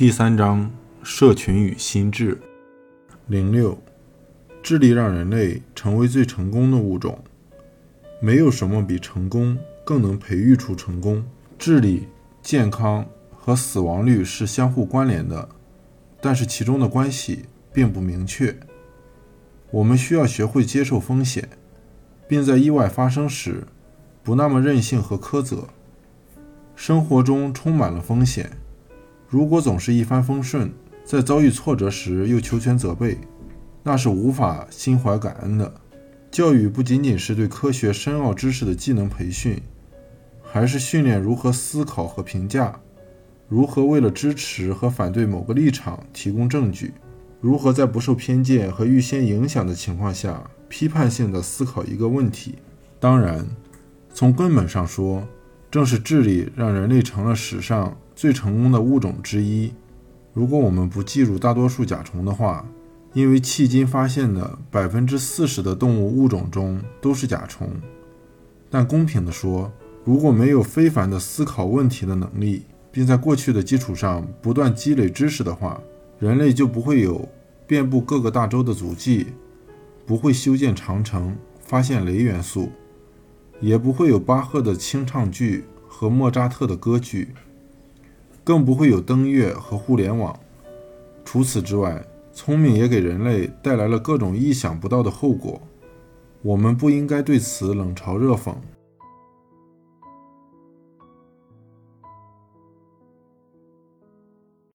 第三章：社群与心智。零六，智力让人类成为最成功的物种。没有什么比成功更能培育出成功。智力、健康和死亡率是相互关联的，但是其中的关系并不明确。我们需要学会接受风险，并在意外发生时不那么任性和苛责。生活中充满了风险，如果总是一帆风顺，在遭遇挫折时又求全责备，那是无法心怀感恩的。教育不仅仅是对科学深奥知识的技能培训，还是训练如何思考和评价，如何为了支持和反对某个立场提供证据，如何在不受偏见和预先影响的情况下批判性地思考一个问题。当然，从根本上说，正是智力让人类成了史上最成功的物种之一。如果我们不计入大多数甲虫的话，因为迄今发现的百分之四十的动物物种中都是甲虫。但公平地说，如果没有非凡的思考问题的能力，并在过去的基础上不断积累知识的话，人类就不会有遍布各个大洲的足迹，不会修建长城、发现镭元素。也不会有巴赫的清唱剧和莫扎特的歌剧，更不会有登月和互联网。除此之外，聪明也给人类带来了各种意想不到的后果。我们不应该对此冷嘲热讽。